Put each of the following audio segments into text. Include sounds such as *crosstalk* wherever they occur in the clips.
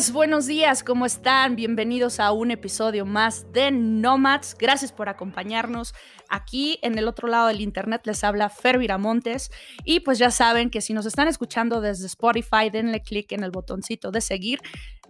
Agentes, buenos días, ¿cómo están? Bienvenidos a un episodio más de Nomads. Gracias por acompañarnos. Aquí en el otro lado del internet les habla Fer Viramontes y pues ya saben que si nos están escuchando desde Spotify, denle clic en el botoncito de seguir.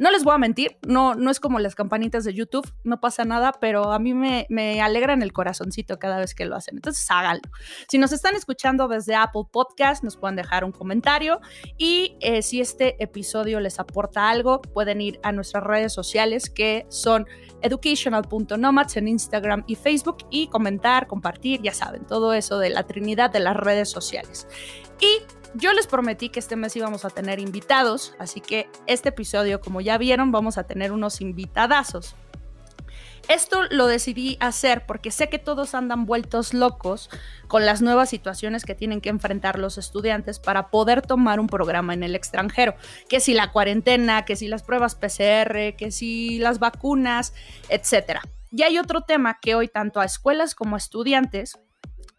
No les voy a mentir, no, no es como las campanitas de YouTube, no pasa nada, pero a mí me, me alegra en el corazoncito cada vez que lo hacen. Entonces háganlo. Si nos están escuchando desde Apple Podcast, nos pueden dejar un comentario y eh, si este episodio les aporta algo, pueden ir a nuestras redes sociales que son educational.nomads en Instagram y Facebook y comentar, compartir, ya saben, todo eso de la trinidad de las redes sociales. Y yo les prometí que este mes íbamos a tener invitados, así que este episodio, como ya vieron, vamos a tener unos invitadazos. Esto lo decidí hacer porque sé que todos andan vueltos locos con las nuevas situaciones que tienen que enfrentar los estudiantes para poder tomar un programa en el extranjero. Que si la cuarentena, que si las pruebas PCR, que si las vacunas, etc. Y hay otro tema que hoy tanto a escuelas como a estudiantes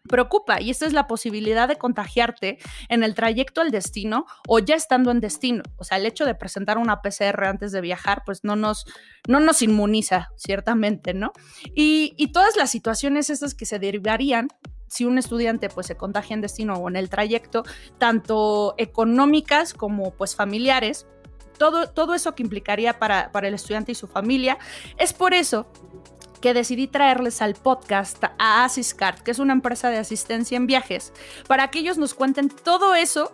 preocupa y esta es la posibilidad de contagiarte en el trayecto al destino o ya estando en destino. O sea, el hecho de presentar una PCR antes de viajar, pues no nos, no nos inmuniza, ciertamente, ¿no? Y, y todas las situaciones estas que se derivarían si un estudiante pues se contagia en destino o en el trayecto, tanto económicas como pues familiares, todo, todo eso que implicaría para, para el estudiante y su familia. Es por eso que decidí traerles al podcast a Asiscard, que es una empresa de asistencia en viajes, para que ellos nos cuenten todo eso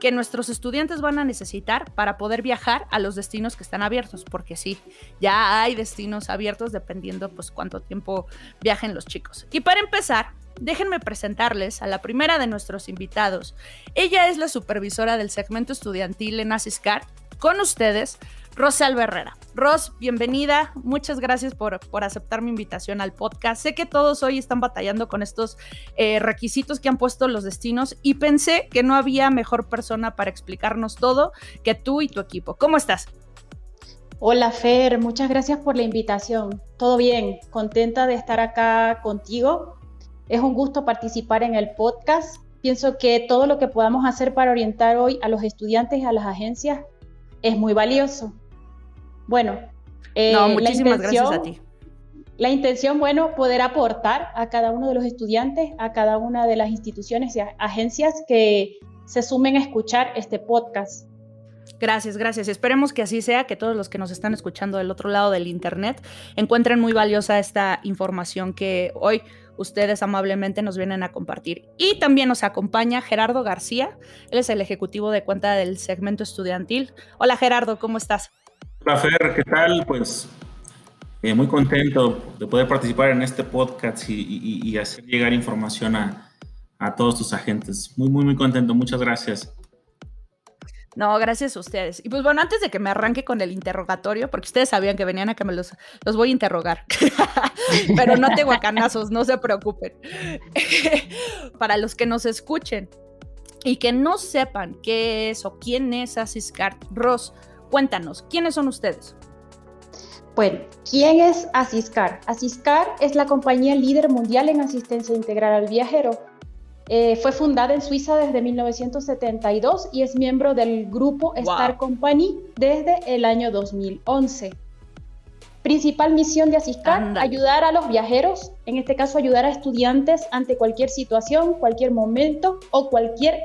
que nuestros estudiantes van a necesitar para poder viajar a los destinos que están abiertos, porque sí, ya hay destinos abiertos dependiendo pues cuánto tiempo viajen los chicos. Y para empezar, déjenme presentarles a la primera de nuestros invitados. Ella es la supervisora del segmento estudiantil en Asiscard. Con ustedes, Rosal Herrera. Ros, bienvenida. Muchas gracias por, por, aceptar mi invitación al podcast. Sé que todos hoy están batallando con estos eh, requisitos que han puesto los destinos y pensé que no había mejor persona para explicarnos todo que tú y tu equipo. ¿Cómo estás? Hola Fer, muchas gracias por la invitación. Todo bien, contenta de estar acá contigo. Es un gusto participar en el podcast. Pienso que todo lo que podamos hacer para orientar hoy a los estudiantes y a las agencias es muy valioso. Bueno, eh, muchísimas gracias a ti. La intención, bueno, poder aportar a cada uno de los estudiantes, a cada una de las instituciones y agencias que se sumen a escuchar este podcast. Gracias, gracias. Esperemos que así sea, que todos los que nos están escuchando del otro lado del Internet encuentren muy valiosa esta información que hoy ustedes amablemente nos vienen a compartir. Y también nos acompaña Gerardo García, él es el ejecutivo de cuenta del segmento estudiantil. Hola Gerardo, ¿cómo estás? Hola Fer, ¿qué tal? Pues eh, muy contento de poder participar en este podcast y, hacer llegar información a, a, todos tus agentes. Muy, muy, muy contento. Muchas gracias. No, gracias a ustedes. Y pues bueno, antes de que me arranque con el interrogatorio, porque ustedes sabían que venían a que me los, los voy a interrogar, *laughs* pero no tengo guacanazos, no se preocupen. *laughs* Para los que nos escuchen y que no sepan qué es o quién es Asiscard Ross, Cuéntanos, ¿quiénes son ustedes? Bueno, ¿quién es Asiscar? Asiscar es la compañía líder mundial en asistencia integral al viajero. Eh, fue fundada en Suiza desde 1972 y es miembro del grupo Star Company desde el año 2011. Principal misión de Asiscar, ayudar a los viajeros, en este caso ayudar a estudiantes ante cualquier situación, cualquier momento o cualquier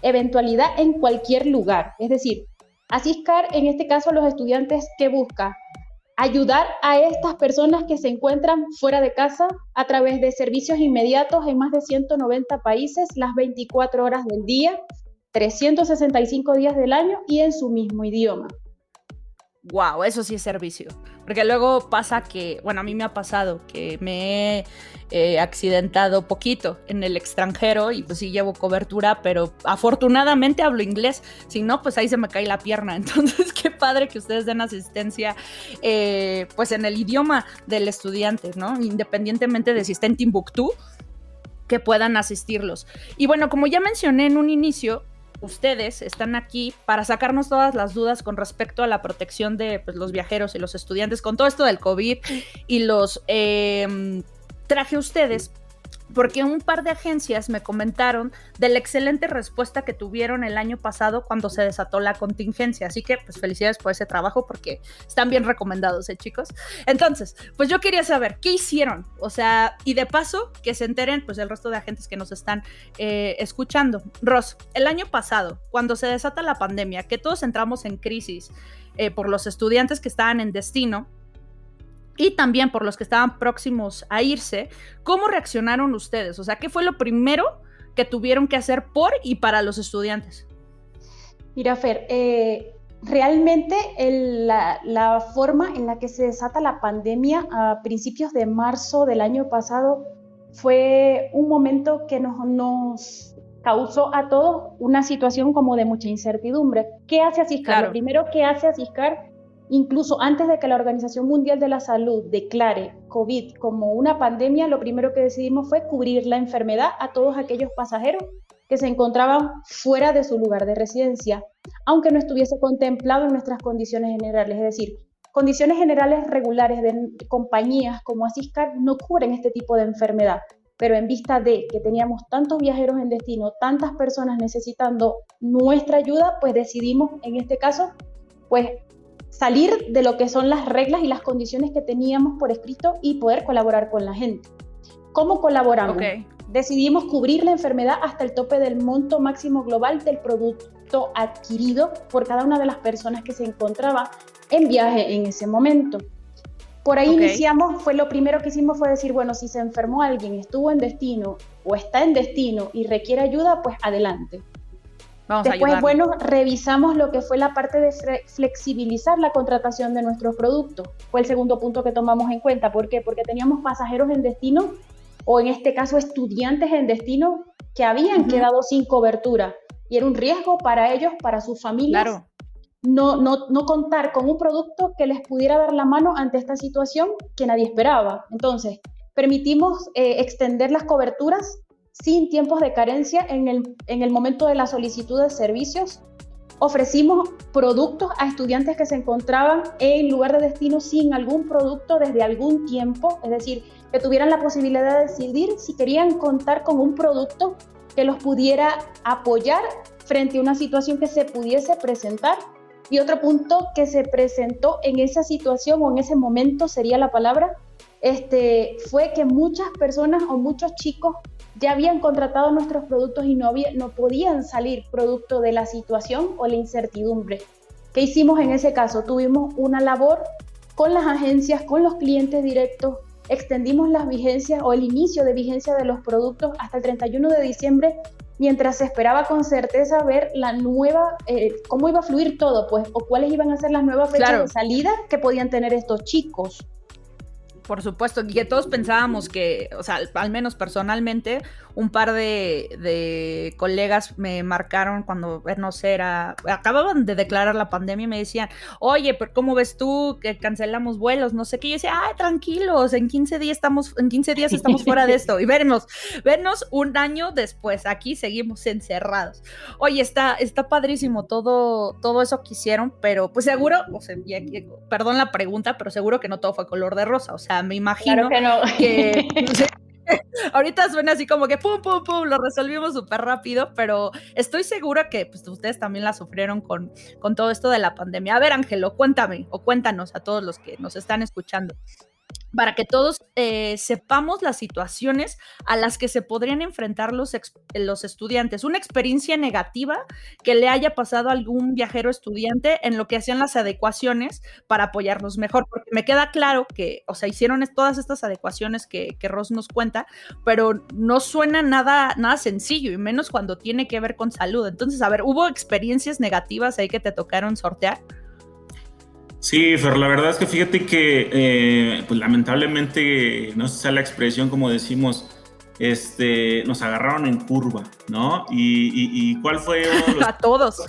eventualidad en cualquier lugar. Es decir, Asiscar, en este caso, los estudiantes que busca ayudar a estas personas que se encuentran fuera de casa a través de servicios inmediatos en más de 190 países, las 24 horas del día, 365 días del año y en su mismo idioma. Wow, eso sí es servicio. Porque luego pasa que, bueno, a mí me ha pasado que me he eh, accidentado poquito en el extranjero y pues sí llevo cobertura, pero afortunadamente hablo inglés. Si no, pues ahí se me cae la pierna. *laughs* Entonces, qué padre que ustedes den asistencia, eh, pues en el idioma del estudiante, ¿no? Independientemente de si está en Timbuktu, que puedan asistirlos. Y bueno, como ya mencioné en un inicio, ustedes están aquí para sacarnos todas las dudas con respecto a la protección de pues, los viajeros y los estudiantes con todo esto del COVID y los eh, traje a ustedes porque un par de agencias me comentaron de la excelente respuesta que tuvieron el año pasado cuando se desató la contingencia. Así que, pues felicidades por ese trabajo porque están bien recomendados, ¿eh, chicos? Entonces, pues yo quería saber qué hicieron. O sea, y de paso, que se enteren, pues el resto de agentes que nos están eh, escuchando. Ross, el año pasado, cuando se desata la pandemia, que todos entramos en crisis eh, por los estudiantes que estaban en destino, y también por los que estaban próximos a irse, ¿cómo reaccionaron ustedes? O sea, ¿qué fue lo primero que tuvieron que hacer por y para los estudiantes? Mira, Fer, eh, realmente la, forma en la que se desata la pandemia a principios de marzo del año pasado fue un momento que nos, nos causó a todos una situación como de mucha incertidumbre. ¿Qué hace Asiscar? Lo primero que hace Asiscar Incluso antes de que la Organización Mundial de la Salud declare COVID como una pandemia, lo primero que decidimos fue cubrir la enfermedad a todos aquellos pasajeros que se encontraban fuera de su lugar de residencia, aunque no estuviese contemplado en nuestras condiciones generales. Es decir, condiciones generales regulares de compañías como Asiscar no cubren este tipo de enfermedad, pero en vista de que teníamos tantos viajeros en destino, tantas personas necesitando nuestra ayuda, pues decidimos en este caso pues salir de lo que son las reglas y las condiciones que teníamos por escrito y poder colaborar con la gente. ¿Cómo colaboramos? Decidimos cubrir la enfermedad hasta el tope del monto máximo global del producto adquirido por cada una de las personas que se encontraba en viaje en ese momento. Por ahí iniciamos, fue lo primero que hicimos fue decir, bueno, si se enfermó alguien, estuvo en destino o está en destino y requiere ayuda, pues adelante. Después, bueno, revisamos lo que fue la parte de flexibilizar la contratación de nuestros productos. Fue el segundo punto que tomamos en cuenta. ¿Por qué? Porque teníamos pasajeros en destino, o en este caso estudiantes en destino, que habían quedado sin cobertura. Y era un riesgo para ellos, para sus familias, no, no, no contar con un producto que les pudiera dar la mano ante esta situación que nadie esperaba. Entonces, permitimos eh, extender las coberturas sin tiempos de carencia en el, en el momento de la solicitud de servicios. Ofrecimos productos a estudiantes que se encontraban en lugar de destino sin algún producto desde algún tiempo, es decir, que tuvieran la posibilidad de decidir si querían contar con un producto que los pudiera apoyar frente a una situación que se pudiese presentar. Y otro punto que se presentó en esa situación o en ese momento sería la palabra, este, fue que muchas personas o muchos chicos ya habían contratado nuestros productos y no, no podían salir producto de la situación o la incertidumbre. ¿Qué hicimos en ese caso? Tuvimos una labor con las agencias, con los clientes directos, extendimos las vigencias o el inicio de vigencia de los productos hasta el 31 de diciembre, mientras se esperaba con certeza ver la nueva, eh, cómo iba a fluir todo, pues, o cuáles iban a ser las nuevas fechas de salida que podían tener estos chicos. Por supuesto, que todos pensábamos que, o sea, al menos personalmente, un par de, colegas me marcaron cuando, no era, acababan de declarar la pandemia y me decían, oye, pero ¿cómo ves tú que cancelamos vuelos? No sé qué. Y yo decía, ay, tranquilos, en 15 días estamos, en 15 días estamos fuera de esto. Y vernos, vernos un año después, aquí seguimos encerrados. Oye, está, está padrísimo todo, todo eso que hicieron, pero pues seguro, o sea, perdón la pregunta, pero seguro que no todo fue color de rosa. O sea, me imagino que, no. *laughs* *laughs* ahorita suena así como que pum, pum, pum, lo resolvimos súper rápido, pero estoy segura que pues, ustedes también la sufrieron con, con todo esto de la pandemia. A ver, Ángelo, cuéntame o cuéntanos a todos los que nos están escuchando para que todos eh, sepamos las situaciones a las que se podrían enfrentar los, los estudiantes. Una experiencia negativa que le haya pasado a algún viajero estudiante en lo que hacían las adecuaciones para apoyarlos mejor, porque me queda claro que, o sea, hicieron todas estas adecuaciones que, que Ross nos cuenta, pero no suena nada, nada sencillo, y menos cuando tiene que ver con salud. Entonces, a ver, ¿hubo experiencias negativas ahí que te tocaron sortear? Sí, Fer, la verdad es que fíjate que, eh, pues lamentablemente, no sé si la expresión como decimos, este, nos agarraron en curva, ¿no? Y, cuál fue... *laughs* A todos.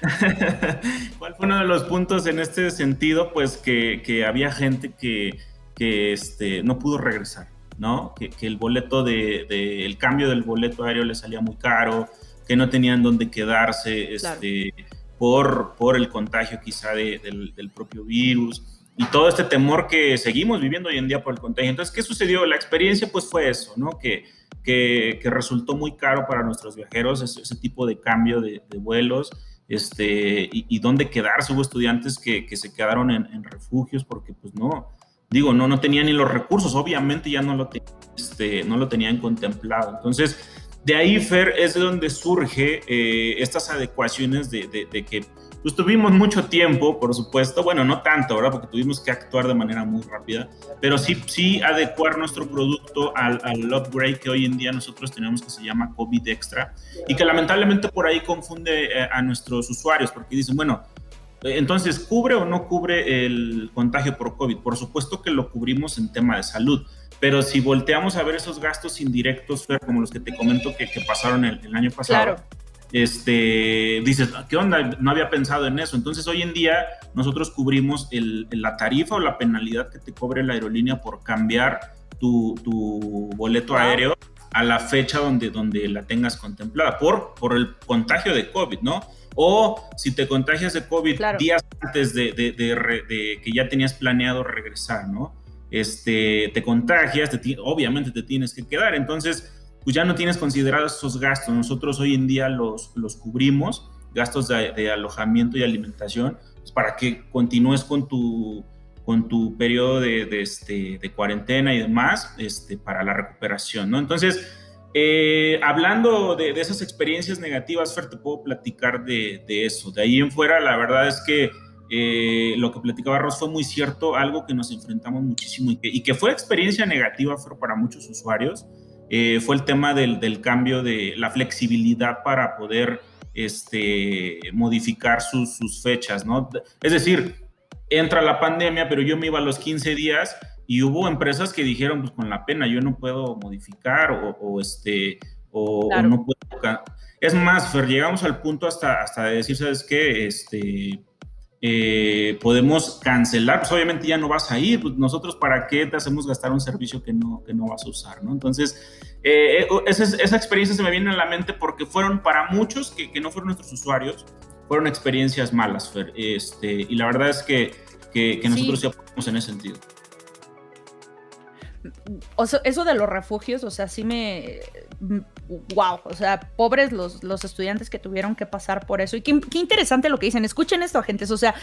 *laughs* ¿Cuál fue uno de los puntos en este sentido? Pues que, había gente que, que este, no pudo regresar, ¿no? Que, el boleto de, el cambio del boleto aéreo le salía muy caro, que no tenían dónde quedarse, este, por, por el contagio quizá del, del propio virus y todo este temor que seguimos viviendo hoy en día por el contagio. Entonces, ¿qué sucedió? La experiencia pues fue eso, ¿no? Que, que, resultó muy caro para nuestros viajeros ese, tipo de cambio de, vuelos este, y, dónde quedarse. Hubo estudiantes que, que se quedaron en, en, refugios porque pues no, digo, no, no tenían ni los recursos, obviamente ya no lo, este, no lo tenían contemplado. Entonces, de ahí, Fer, es de donde surge eh, estas adecuaciones de, que pues tuvimos mucho tiempo, por supuesto, bueno, no tanto, ¿verdad? Porque tuvimos que actuar de manera muy rápida, pero sí, sí adecuar nuestro producto al, al upgrade que hoy en día nosotros tenemos que se llama COVID Extra. Y que lamentablemente por ahí confunde eh, a nuestros usuarios porque dicen, bueno, entonces, ¿cubre o no cubre el contagio por COVID? Por supuesto que lo cubrimos en tema de salud, pero si volteamos a ver esos gastos indirectos, como los que te comento que, que pasaron el, el, año pasado, claro este, dices, ¿qué onda? No había pensado en eso. Entonces, hoy en día nosotros cubrimos la tarifa o la penalidad que te cobre la aerolínea por cambiar tu, boleto aéreo a la fecha donde, donde la tengas contemplada, por, por el contagio de COVID, ¿no? O si te contagias de COVID días antes de, que ya tenías planeado regresar, ¿no? Este, te contagias, obviamente te tienes que quedar. Entonces, pues ya no tienes considerados esos gastos. Nosotros hoy en día los, los cubrimos, gastos de, alojamiento y alimentación, pues para que continúes con tu, con tu periodo de, de, este, de cuarentena y demás este, para la recuperación, ¿no? Entonces, eh, hablando de, de, esas experiencias negativas, Fer, te puedo platicar de, de, eso. De ahí en fuera, la verdad es que eh, lo que platicaba Ross fue muy cierto, algo que nos enfrentamos muchísimo y que, y que fue experiencia negativa, Fer, para muchos usuarios. Eh, fue el tema del, cambio de la flexibilidad para poder este, modificar sus, fechas, ¿no? Es decir, entra la pandemia, pero yo me iba a los 15 días y hubo empresas que dijeron, pues con la pena yo no puedo modificar o, este, o, no puedo... Es más, Fer, llegamos al punto hasta, hasta de decir, ¿sabes qué? Este, eh, podemos cancelar, pues obviamente ya no vas a ir, pues nosotros para qué te hacemos gastar un servicio que no, que no vas a usar, ¿no? Entonces, eh, eh, esa, esa, experiencia se me viene a la mente porque fueron para muchos que, que no fueron nuestros usuarios, fueron experiencias malas, Fer, este, y la verdad es que, que, nosotros sí. apoyamos en ese sentido eso de los refugios, o sea, sí me... Wow, o sea, pobres los, los estudiantes que tuvieron que pasar por eso. Y qué, qué interesante lo que dicen. Escuchen esto, agentes. O sea,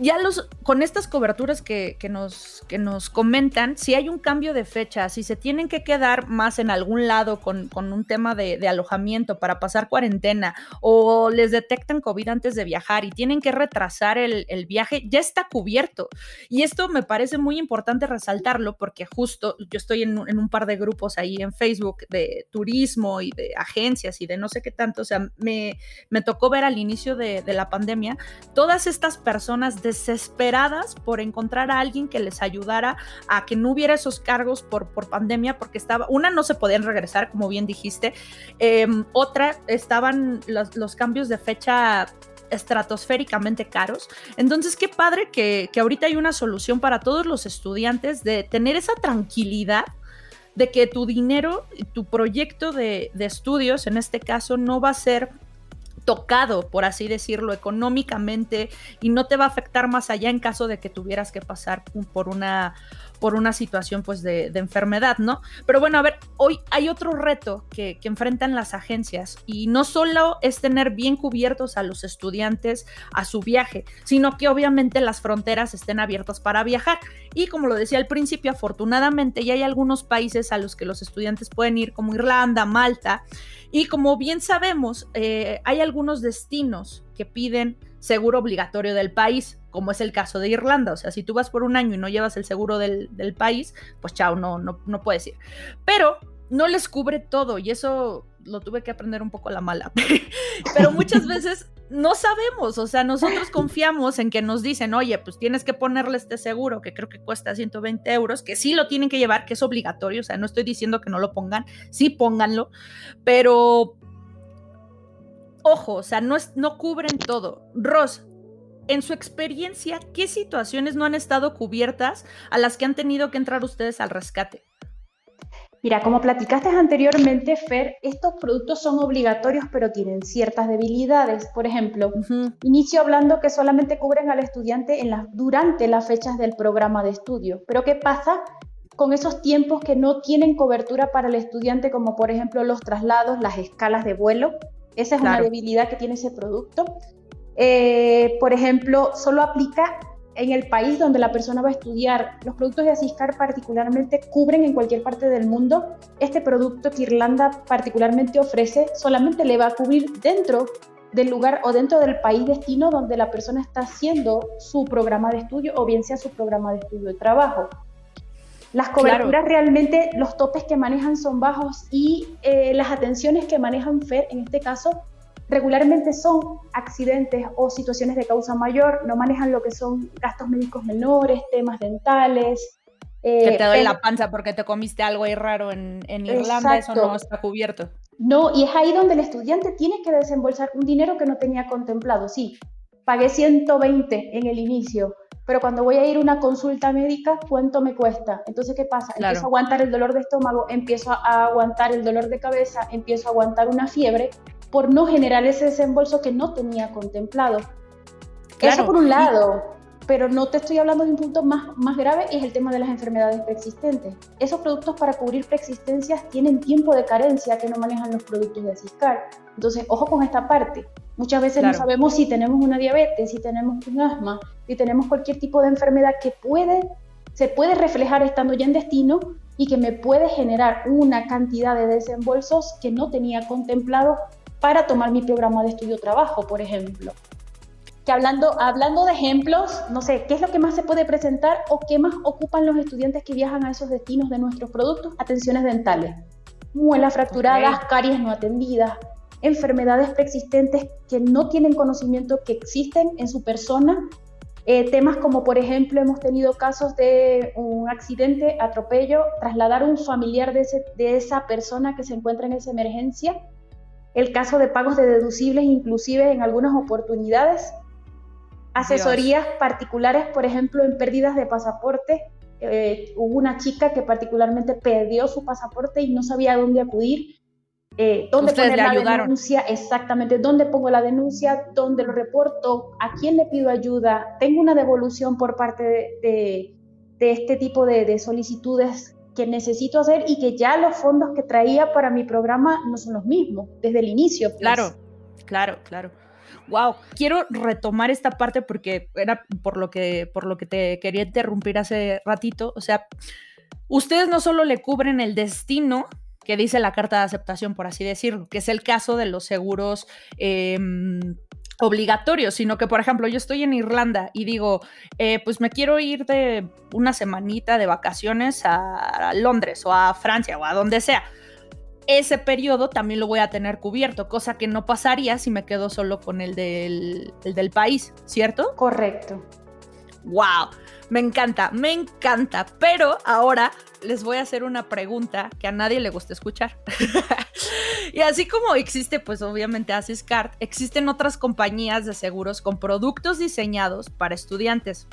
ya los, con estas coberturas que, nos, que nos comentan, si hay un cambio de fecha, si se tienen que quedar más en algún lado con, un tema de, alojamiento para pasar cuarentena o les detectan COVID antes de viajar y tienen que retrasar el, viaje, ya está cubierto. Y esto me parece muy importante resaltarlo porque justo yo estoy en, un par de grupos ahí en Facebook de turismo y de agencias y de no sé qué tanto, o sea, me, me tocó ver al inicio de, de la pandemia todas estas personas desesperadas por encontrar a alguien que les ayudara a que no hubiera esos cargos por, por pandemia, porque estaba, una, no se podían regresar, como bien dijiste, em, otra, estaban los, los cambios de fecha estratosféricamente caros. Entonces, qué padre que, que, ahorita hay una solución para todos los estudiantes de tener esa tranquilidad de que tu dinero, tu proyecto de, de estudios, en este caso, no va a ser tocado, por así decirlo, económicamente y no te va a afectar más allá en caso de que tuvieras que pasar por una por una situación pues de, enfermedad, ¿no? Pero bueno, a ver, hoy hay otro reto que, enfrentan las agencias y no solo es tener bien cubiertos a los estudiantes a su viaje, sino que obviamente las fronteras estén abiertas para viajar. Y como lo decía al principio, afortunadamente ya hay algunos países a los que los estudiantes pueden ir como Irlanda, Malta, y como bien sabemos, eh, hay algunos destinos que piden seguro obligatorio del país, como es el caso de Irlanda. O sea, si tú vas por un año y no llevas el seguro del, país, pues chao, no, no, no puedes ir. Pero no les cubre todo y eso lo tuve que aprender un poco a la mala. *laughs* Pero muchas *laughs* veces no sabemos, o sea, nosotros confiamos en que nos dicen, oye, pues tienes que ponerle este seguro que creo que cuesta 120 euros, que sí lo tienen que llevar, que es obligatorio, o sea, no estoy diciendo que no lo pongan, sí pónganlo, pero ojo, o sea, no, es, no cubren todo. Ross, en su experiencia, ¿qué situaciones no han estado cubiertas a las que han tenido que entrar ustedes al rescate? Mira, como platicaste anteriormente, Fer, estos productos son obligatorios pero tienen ciertas debilidades. Por ejemplo, inicio hablando que solamente cubren al estudiante en durante las fechas del programa de estudio. Pero ¿qué pasa con esos tiempos que no tienen cobertura para el estudiante, como por ejemplo los traslados, las escalas de vuelo? Esa es una debilidad que tiene ese producto. Eh, por ejemplo, solo aplica en el país donde la persona va a estudiar. Los productos de Asiscar particularmente cubren en cualquier parte del mundo. Este producto que Irlanda particularmente ofrece solamente le va a cubrir dentro del lugar o dentro del país destino donde la persona está haciendo su programa de estudio o bien sea su programa de estudio de trabajo. Las coberturas realmente, los topes que manejan son bajos y eh, las atenciones que manejan FED en este caso regularmente son accidentes o situaciones de causa mayor, no manejan lo que son gastos médicos menores, temas dentales. Eh, que te doy la panza porque te comiste algo ahí raro en, Irlanda, eso no está cubierto. No, y es ahí donde el estudiante tiene que desembolsar un dinero que no tenía contemplado. Sí, pagué 120 en el inicio, pero cuando voy a ir a una consulta médica, ¿cuánto me cuesta? Entonces, ¿qué pasa? Empiezo a aguantar el dolor de estómago, empiezo a aguantar el dolor de cabeza, empiezo a aguantar una fiebre por no generar ese desembolso que no tenía contemplado. Eso por un lado, pero no te estoy hablando de un punto más, más grave, es el tema de las enfermedades preexistentes. Esos productos para cubrir preexistencias tienen tiempo de carencia que no manejan los productos de Ciscar. Entonces, ojo con esta parte. Muchas veces no sabemos si tenemos una diabetes, si tenemos un asma, si tenemos cualquier tipo de enfermedad que puede, se puede reflejar estando ya en destino y que me puede generar una cantidad de desembolsos que no tenía contemplado para tomar mi programa de estudio-trabajo, por ejemplo. Que hablando, hablando de ejemplos, no sé, ¿qué es lo que más se puede presentar o qué más ocupan los estudiantes que viajan a esos destinos de nuestros productos? Atenciones dentales, muelas fracturadas, caries no atendidas, enfermedades preexistentes que no tienen conocimiento que existen en su persona. Eh, temas como, por ejemplo, hemos tenido casos de un accidente, atropello, trasladar a un familiar de, de esa persona que se encuentra en esa emergencia el caso de pagos de deducibles inclusive en algunas oportunidades, asesorías particulares, por ejemplo, en pérdidas de pasaporte. Eh, hubo una chica que particularmente perdió su pasaporte y no sabía a dónde acudir. Eh, ¿Dónde poner la denuncia? Exactamente, ¿dónde pongo la denuncia? ¿Dónde lo reporto? ¿A quién le pido ayuda? ¿Tengo una devolución por parte de, este tipo de, de solicitudes que necesito hacer y que ya los fondos que traía para mi programa no son los mismos desde el inicio. Pues. Claro, claro, claro. Wow, quiero retomar esta parte porque era por lo que por lo que te quería interrumpir hace ratito, o sea, ustedes no solo le cubren el destino que dice la carta de aceptación, por así decirlo, que es el caso de los seguros eh, obligatorio, sino que, por ejemplo, yo estoy en Irlanda y digo, eh, pues me quiero ir de una semanita de vacaciones a Londres o a Francia o a donde sea. Ese periodo también lo voy a tener cubierto, cosa que no pasaría si me quedo solo con el del, el del país, ¿cierto? Correcto. ¡Wow! Me encanta, me encanta. Pero ahora les voy a hacer una pregunta que a nadie le gusta escuchar. *laughs* y así como existe, pues obviamente Asiscard, existen otras compañías de seguros con productos diseñados para estudiantes.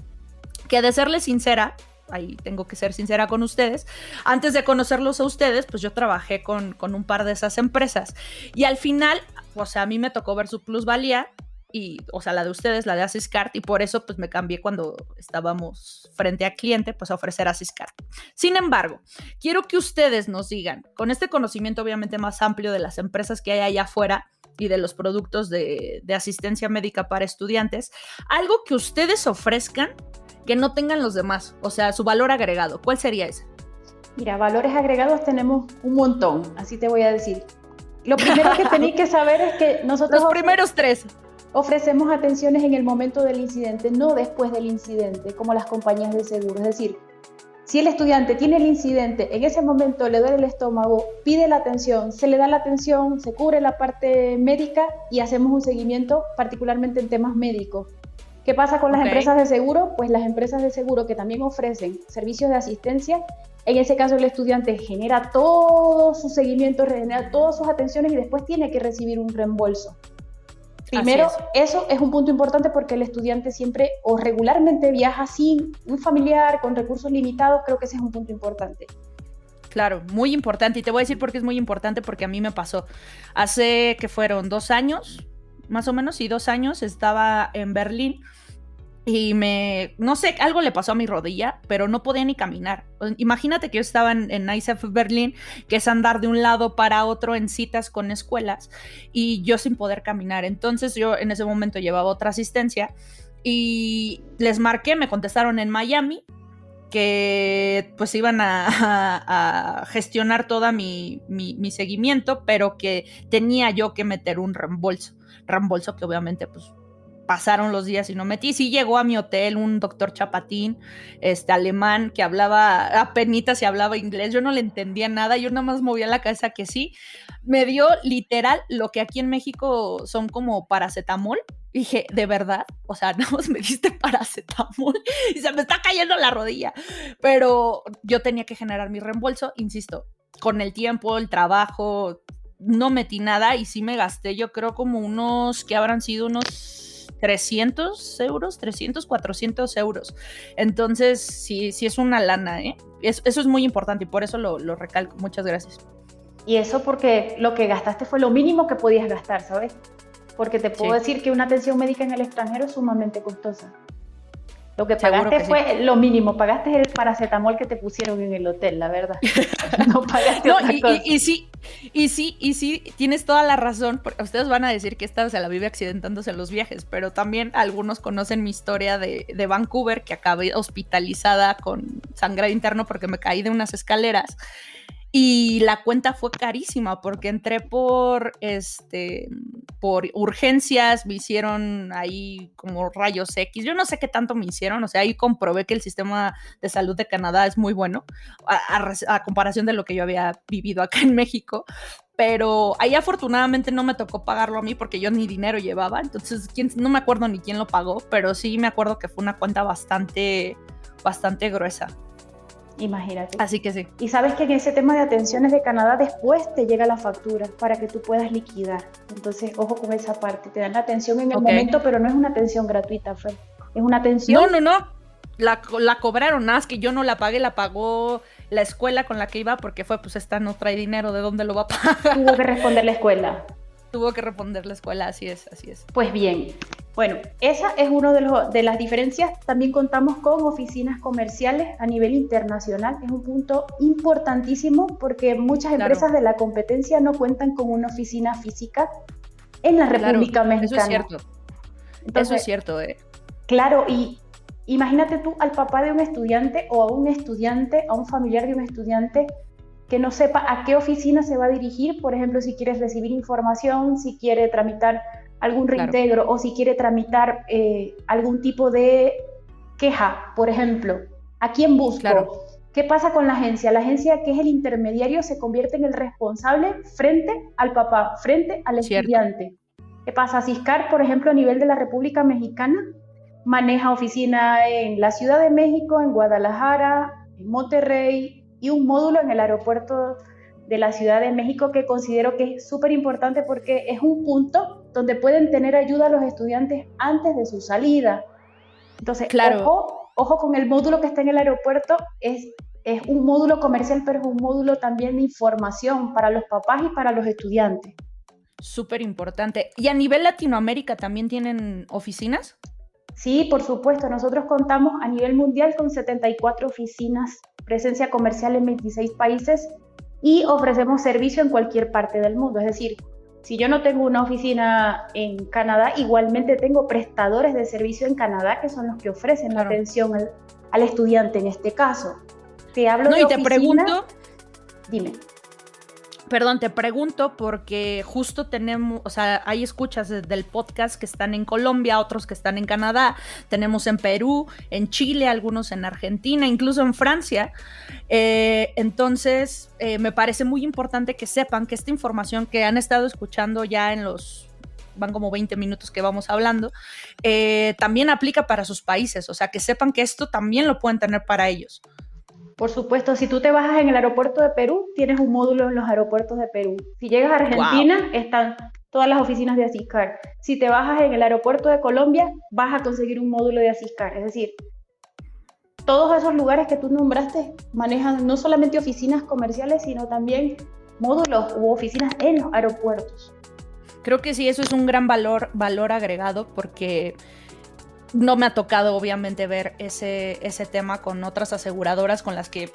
Que de serles sincera, ahí tengo que ser sincera con ustedes, antes de conocerlos a ustedes, pues yo trabajé con, con un par de esas empresas. Y al final, o sea, a mí me tocó ver su plusvalía y, o sea, la de ustedes, la de Asiscart, y por eso pues me cambié cuando estábamos frente a cliente, pues a ofrecer Asiscart. Sin embargo, quiero que ustedes nos digan, con este conocimiento obviamente más amplio de las empresas que hay allá afuera y de los productos de, de asistencia médica para estudiantes, algo que ustedes ofrezcan que no tengan los demás, o sea, su valor agregado, ¿cuál sería ese? Mira, valores agregados tenemos un montón, así te voy a decir. Lo primero que *laughs* tenéis que saber es que nosotros... Los primeros tres. Ofrecemos atenciones en el momento del incidente, no después del incidente, como las compañías de seguro. Es decir, Si el estudiante tiene el incidente, en ese momento le duele el estómago, pide la atención, se le da la atención, se cubre la parte médica y hacemos un seguimiento particularmente en temas médicos. ¿Qué pasa con las empresas de seguro? Pues las empresas de seguro que también ofrecen servicios de asistencia, en ese caso el estudiante genera todo su seguimiento, genera todas sus atenciones y después tiene que recibir un reembolso. Primero, eso es un punto importante porque el estudiante siempre o regularmente viaja sin un familiar, con recursos limitados, creo que ese es un punto importante. Claro, muy importante. Y te voy a decir por qué es muy importante, porque a mí me pasó. Hace que fueron dos años, más o menos, y dos años, estaba en Berlín y me, no sé, algo le pasó a mi rodilla, pero no podía ni caminar. Imagínate que yo estaba en, en ISF Berlín, que es andar de un lado para otro en citas con escuelas, y yo sin poder caminar. Entonces yo en ese momento llevaba otra asistencia y les marqué, me contestaron en Miami que pues iban a, gestionar todo mi, mi, seguimiento, pero que tenía yo que meter un reembolso. Reembolso que obviamente pues pasaron los días y no metí. Sí llegó a mi hotel un doctor chapatín, este alemán, que hablaba apenas y hablaba inglés. Yo no le entendía nada, yo nada más movía la cabeza que sí. Me dio literal lo que aquí en México son como paracetamol. dije, ¿de verdad? O sea, *laughs* nada más me diste paracetamol y se me está cayendo la rodilla. Pero yo tenía que generar mi reembolso, insisto, con el tiempo, el trabajo, no metí nada y sí me gasté, yo creo como unos, que habrán sido unos 300 euros, 300, 400 euros. Entonces, sí, sí es una lana, ¿eh? eso es muy importante y por eso lo, lo recalco. Muchas gracias. Y eso porque lo que gastaste fue lo mínimo que podías gastar, ¿sabes? Porque te puedo decir que una atención médica en el extranjero es sumamente costosa. Lo que pagaste fue lo mínimo, pagaste el paracetamol que te pusieron en el hotel, la verdad. *laughs* no pagaste no, y, sí, y sí, y sí, tienes toda la razón. Porque ustedes van a decir que esta se la vive accidentándose en los viajes, pero también algunos conocen mi historia de, de Vancouver, que acabé hospitalizada con sangre interno porque me caí de unas escaleras y la cuenta fue carísima porque entré por este por urgencias, me hicieron ahí como rayos X. Yo no sé qué tanto me hicieron, o sea, ahí comprobé que el sistema de salud de Canadá es muy bueno a, comparación de lo que yo había vivido acá en México. Pero ahí afortunadamente no me tocó pagarlo a mí porque yo ni dinero llevaba. Entonces, ¿quién, no me acuerdo ni quién lo pagó, pero sí me acuerdo que fue una cuenta bastante, bastante gruesa. Imagínate. Así que sí. Y sabes que en ese tema de atenciones de Canadá después te llega la factura para que tú puedas liquidar. Entonces, ojo con esa parte. Te dan la atención en el momento, pero no es una atención gratuita, Fred. Es una atención. No, no, no. La, la cobraron, nada más que yo no la pagué, la pagó la escuela con la que iba porque fue, pues esta no trae dinero, ¿de dónde lo va a pagar? Tuvo que responder la escuela. Tuvo que responder la escuela, así es, así es. Pues bien, bueno, esa es una de, de, las diferencias. También contamos con oficinas comerciales a nivel internacional. Es un punto importantísimo porque muchas empresas de la competencia no cuentan con una oficina física en la República Mexicana. Eso es cierto. eso es cierto. Eh. Claro, y imagínate tú al papá de un estudiante o a un estudiante, a un familiar de un estudiante que no sepa a qué oficina se va a dirigir, por ejemplo, si quieres recibir información, si quiere tramitar algún reintegro o si quiere tramitar eh, algún tipo de queja, por ejemplo, ¿a quién busco? ¿Qué pasa con la agencia? La agencia que es el intermediario se convierte en el responsable frente al papá, frente al estudiante. ¿Qué pasa? Ciscar, por ejemplo, a nivel de la República Mexicana, maneja oficina en la Ciudad de México, en Guadalajara, en Monterrey y un módulo en el aeropuerto de la Ciudad de México que considero que es súper importante porque es un punto donde pueden tener ayuda a los estudiantes antes de su salida. Entonces, ojo, ojo con el módulo que está en el aeropuerto, es, es un módulo comercial, pero es un módulo también de información para los papás y para los estudiantes. Súper importante. ¿Y a nivel Latinoamérica también tienen oficinas? Sí, por supuesto. Nosotros contamos a nivel mundial con 74 oficinas, presencia comercial en 26 países y ofrecemos servicio en cualquier parte del mundo. Es decir, si yo no tengo una oficina en Canadá, igualmente tengo prestadores de servicio en Canadá que son los que ofrecen la atención al, estudiante en este caso. Te hablo no, y te pregunto, dime. Perdón, te pregunto porque justo tenemos, o sea, hay escuchas del podcast que están en Colombia, otros que están en Canadá, tenemos en Perú, en Chile, algunos en Argentina, incluso en Francia. Eh, entonces, eh, me parece muy importante que sepan que esta información que han estado escuchando ya en los van como 20 minutos que vamos hablando, eh, también aplica para sus países, o sea, que sepan que esto también lo pueden tener para ellos. Por supuesto, si tú te bajas en el aeropuerto de Perú, tienes un módulo en los aeropuertos de Perú. Si llegas a Argentina, están todas las oficinas de Asiscar. Si te bajas en el aeropuerto de Colombia, vas a conseguir un módulo de Asiscar. Es decir, todos esos lugares que tú nombraste manejan no solamente oficinas comerciales, sino también módulos u oficinas en los aeropuertos. Creo que sí, eso es un gran valor, valor agregado porque no me ha tocado obviamente ver ese, ese tema con otras aseguradoras con las que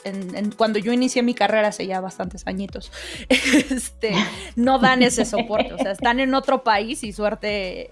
cuando yo inicié mi carrera hace ya bastantes añitos, *laughs* este, no dan ese soporte, o sea, están en otro país y suerte,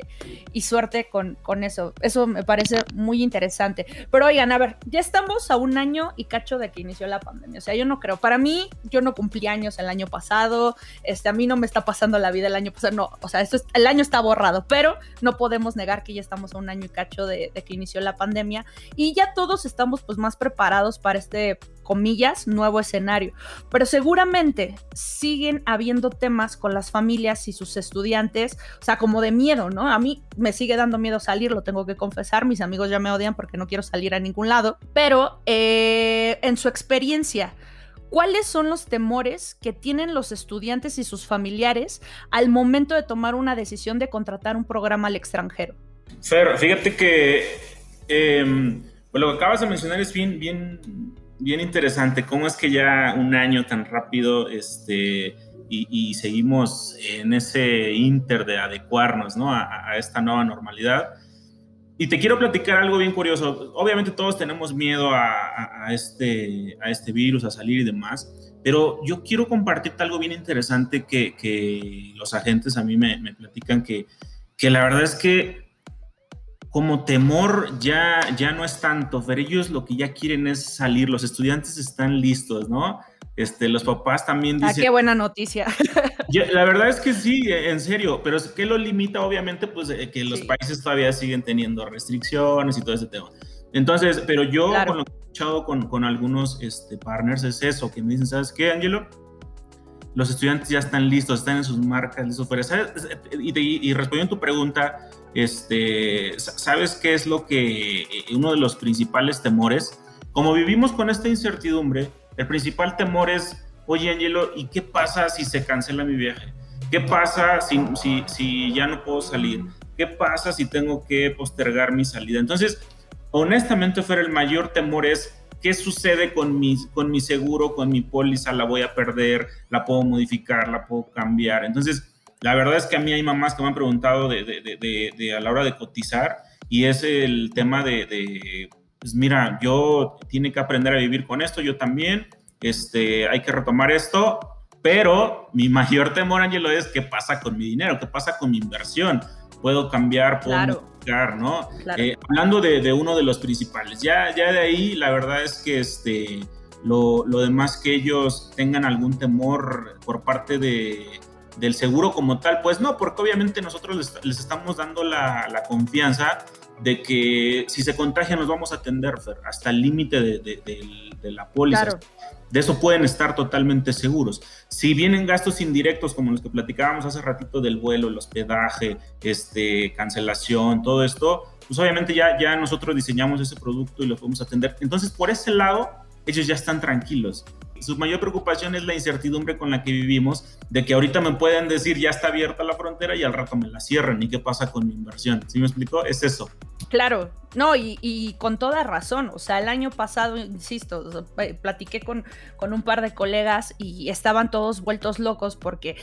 y suerte con, con eso. Eso me parece muy interesante. Pero oigan, a ver, ya estamos a un año y cacho de que inició la pandemia, o sea, yo no creo, para mí, yo no cumplí años el año pasado, este, a mí no me está pasando la vida el año pasado, no, o sea, esto el año está borrado, pero no podemos negar que ya estamos a un año y cacho de de, que inició la pandemia y ya todos estamos pues más preparados para este comillas, nuevo escenario. Pero seguramente siguen habiendo temas con las familias y sus estudiantes, o sea, como de miedo, ¿no? A mí me sigue dando miedo salir, lo tengo que confesar, mis amigos ya me odian porque no quiero salir a ningún lado, pero eh, en su experiencia, ¿Cuáles son los temores que tienen los estudiantes y sus familiares al momento de tomar una decisión de contratar un programa al extranjero? Fer, fíjate que pues lo que acabas de mencionar es bien, bien, bien interesante. ¿Cómo es que ya un año tan rápido este, y, seguimos en ese inter de adecuarnos ¿no? a, esta nueva normalidad? Y te quiero platicar algo bien curioso. Obviamente todos tenemos miedo a, este, a este virus, a salir y demás, pero yo quiero compartirte algo bien interesante que, que los agentes a mí me, me platican que, que la verdad es que como temor ya, ya no es tanto, pero ellos lo que ya quieren es salir, los estudiantes están listos, ¿no? Este, los papás también ah, dicen... Ah, qué buena noticia. *laughs* la verdad es que sí, en serio, pero ¿qué lo limita? Obviamente, pues que los países todavía siguen teniendo restricciones y todo ese tema. Entonces, pero yo con lo que he escuchado con, con algunos este, partners es eso, que me dicen, ¿sabes qué, Angelo? Los estudiantes ya están listos, están en sus marcas, listos fuera. Y, y, y respondiendo a tu pregunta, este, ¿sabes qué es lo que, eh, uno de los principales temores? Como vivimos con esta incertidumbre, el principal temor es, oye Angelo, ¿y qué pasa si se cancela mi viaje? ¿Qué pasa si, si, si ya no puedo salir? ¿Qué pasa si tengo que postergar mi salida? Entonces, honestamente, Fer, el mayor temor es qué sucede con mi, con mi seguro, con mi póliza, la voy a perder, la puedo modificar, la puedo cambiar. Entonces, la verdad es que a mí hay mamás que me han preguntado de, a la hora de cotizar y es el tema de, pues mira, yo tiene que aprender a vivir con esto, yo también, este, hay que retomar esto, pero mi *laughs* mayor temor, Angelo, es qué pasa con mi dinero, qué pasa con mi inversión. Puedo cambiar, puedo modificar, ¿no? Eh, hablando de, uno de los principales, ya, ya de ahí, la verdad es que este, lo, lo demás que ellos tengan algún temor por parte de del seguro como tal, pues no, porque obviamente nosotros les, estamos dando la, confianza de que si se contagian nos vamos a atender hasta el límite de, la póliza. De eso pueden estar totalmente seguros. Si vienen gastos indirectos como los que platicábamos hace ratito del vuelo, el hospedaje, este, cancelación, todo esto, pues obviamente ya, ya nosotros diseñamos ese producto y lo podemos atender. Entonces, por ese lado, ellos ya están tranquilos. Su mayor preocupación es la incertidumbre con la que vivimos, de que ahorita me pueden decir ya está abierta la frontera y al rato me la cierran y qué pasa con mi inversión. ¿Sí me explicó? Es eso. Claro, no, y, con toda razón. O sea, el año pasado, insisto, platiqué con, con un par de colegas y estaban todos vueltos locos porque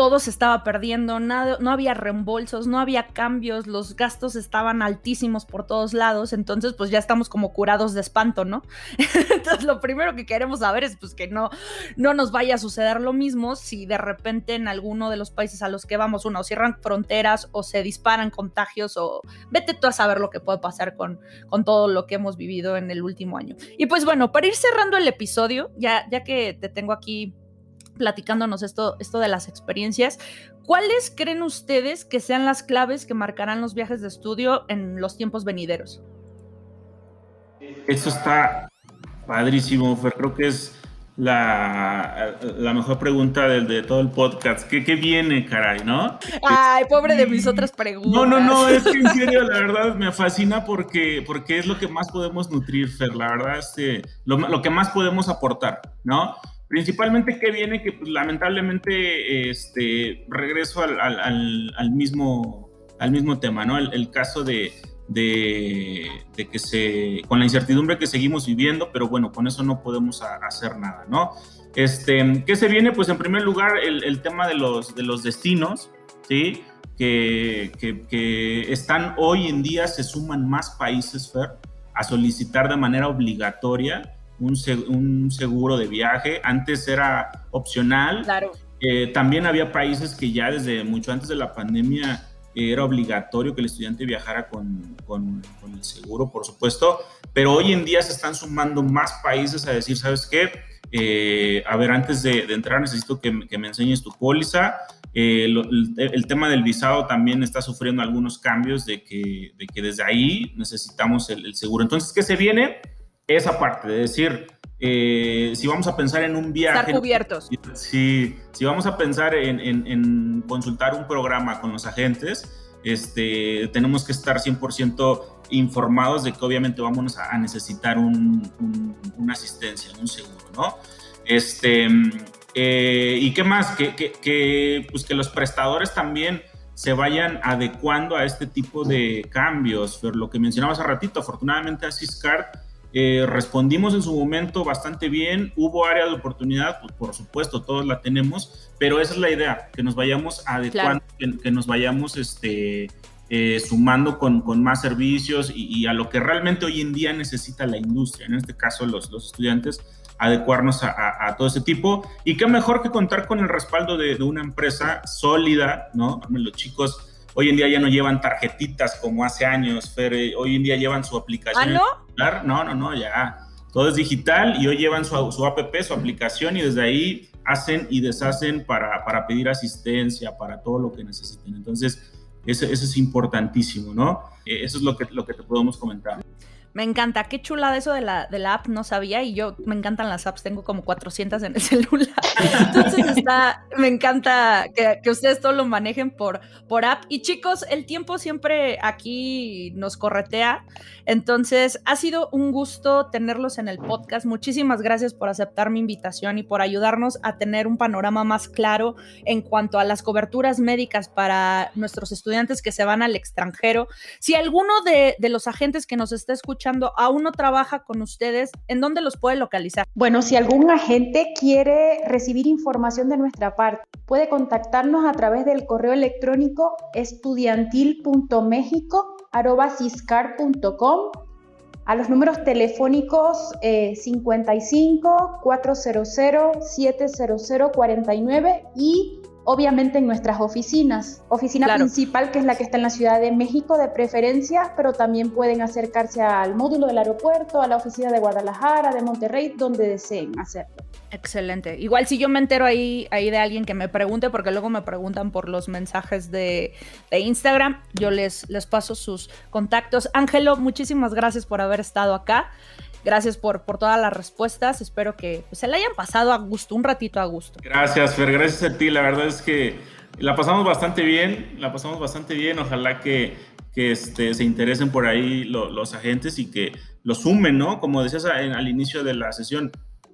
todo se estaba perdiendo, nada, no había reembolsos, no había cambios, los gastos estaban altísimos por todos lados, entonces pues ya estamos como curados de espanto, ¿no? *laughs* entonces lo primero que queremos saber es pues que no, no nos vaya a suceder lo mismo si de repente en alguno de los países a los que vamos, uno, cierran fronteras o se disparan contagios o vete tú a saber lo que puede pasar con, con todo lo que hemos vivido en el último año. Y pues bueno, para ir cerrando el episodio, ya, ya que te tengo aquí platicándonos esto, esto de las experiencias. ¿Cuáles creen ustedes que sean las claves que marcarán los viajes de estudio en los tiempos venideros? Eso está padrísimo, Fer. Creo que es la, la mejor pregunta de, de, todo el podcast. ¿Qué, ¿Qué, viene, caray, no? Ay, pobre de mis otras preguntas. No, no, no, es que en serio, la verdad me fascina porque, porque es lo que más podemos nutrir, Fer. La verdad, este, lo, lo que más podemos aportar, ¿no? Principalmente, ¿qué viene? Que pues, lamentablemente, este, regreso al, al, al, mismo, al mismo tema, ¿no? el, el caso de, de, de, que se, con la incertidumbre que seguimos viviendo, pero bueno, con eso no podemos a, hacer nada, ¿no? Este, ¿Qué se viene? Pues en primer lugar el, el tema de los, de los destinos, ¿sí? Que, que, que, están hoy en día, se suman más países, Fer, a solicitar de manera obligatoria un, un seguro de viaje. Antes era opcional. Claro. Eh, también había países que ya desde mucho antes de la pandemia era obligatorio que el estudiante viajara con, con, con, el seguro, por supuesto, pero hoy en día se están sumando más países a decir, ¿sabes qué? Eh, a ver, antes de, de entrar necesito que, que, me enseñes tu póliza. Eh, lo, el, el, tema del visado también está sufriendo algunos cambios de que, de que desde ahí necesitamos el, el, seguro. Entonces, ¿qué se viene? Esa parte de decir, eh, si vamos a pensar en un viaje... Estar cubiertos. Si, si vamos a pensar en, en, en, consultar un programa con los agentes, este, tenemos que estar 100% informados de que obviamente vamos a, a necesitar un, un, una asistencia, un seguro, ¿no? Este, eh, ¿Y qué más? Que, que, que, pues que los prestadores también se vayan adecuando a este tipo de cambios. Pero lo que mencionaba hace ratito, afortunadamente Asiscard eh, respondimos en su momento bastante bien, hubo área de oportunidad, pues por supuesto, todos la tenemos, pero esa es la idea, que nos vayamos adecuando, claro. que, que, nos vayamos este, eh, sumando con, con, más servicios y, y, a lo que realmente hoy en día necesita la industria, en este caso los, los estudiantes, adecuarnos a, a, a, todo ese tipo. Y qué mejor que contar con el respaldo de, de una empresa sólida, ¿no? Los chicos Hoy en día ya no llevan tarjetitas como hace años, Fer. Hoy en día llevan su aplicación. ¿Ah, no? No, no, no, ya. Todo es digital y hoy llevan su, su app, su aplicación y desde ahí hacen y deshacen para, para pedir asistencia, para todo lo que necesiten. Entonces, eso, eso es importantísimo, ¿no? Eso es lo que, lo que te podemos comentar. Me encanta, qué chula eso de la, de la app, no sabía, y yo me encantan las apps, tengo como 400 en el *laughs* celular. Entonces me encanta que, que, ustedes todo lo manejen por, por app. Y chicos, el tiempo siempre aquí nos corretea, entonces ha sido un gusto tenerlos en el podcast. Muchísimas gracias por aceptar mi invitación y por ayudarnos a tener un panorama más claro en cuanto a las coberturas médicas para nuestros estudiantes que se van al extranjero. Si alguno de, de los agentes que nos está escuchando aún no trabaja con ustedes, ¿en dónde los puede localizar? Bueno, si algún agente quiere recibir información de nuestra parte, puede contactarnos a través del correo electrónico estudiantil.mexico.ciscar.com a los números telefónicos eh, 55 400 700 49 y obviamente en nuestras oficinas. Oficina claro. principal, que es la que está en la Ciudad de México de preferencia, pero también pueden acercarse al módulo del aeropuerto, a la oficina de Guadalajara, de Monterrey, donde deseen hacerlo. Excelente. Igual si yo me entero ahí, ahí de alguien que me pregunte, porque luego me preguntan por los mensajes de, de Instagram, yo les, les paso sus contactos. Ángelo, muchísimas gracias por haber estado acá. Gracias por, por todas las respuestas. Espero que pues, se le hayan pasado a gusto, un ratito a gusto. Gracias, Fer. Gracias a ti. La verdad es que la pasamos bastante bien. La pasamos bastante bien. Ojalá que, que este, se interesen por ahí lo, los agentes y que lo sumen, ¿no? Como decías en, al inicio de la sesión,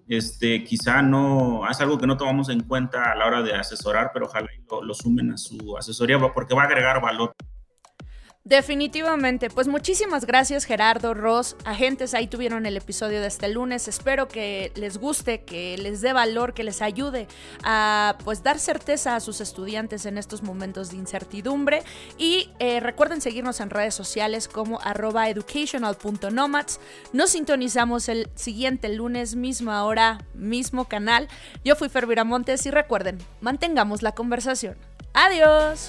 este, quizá no es algo que no tomamos en cuenta a la hora de asesorar, pero ojalá lo, lo sumen a su asesoría porque va a agregar valor. Definitivamente, pues muchísimas gracias Gerardo, Ross, agentes, ahí tuvieron el episodio de este lunes, espero que les guste, que les dé valor, que les ayude a pues dar certeza a sus estudiantes en estos momentos de incertidumbre. Y eh, recuerden seguirnos en redes sociales como arroba educational.nomads, nos sintonizamos el siguiente lunes, misma hora, mismo canal, yo fui Fer Montes y recuerden, mantengamos la conversación. Adiós.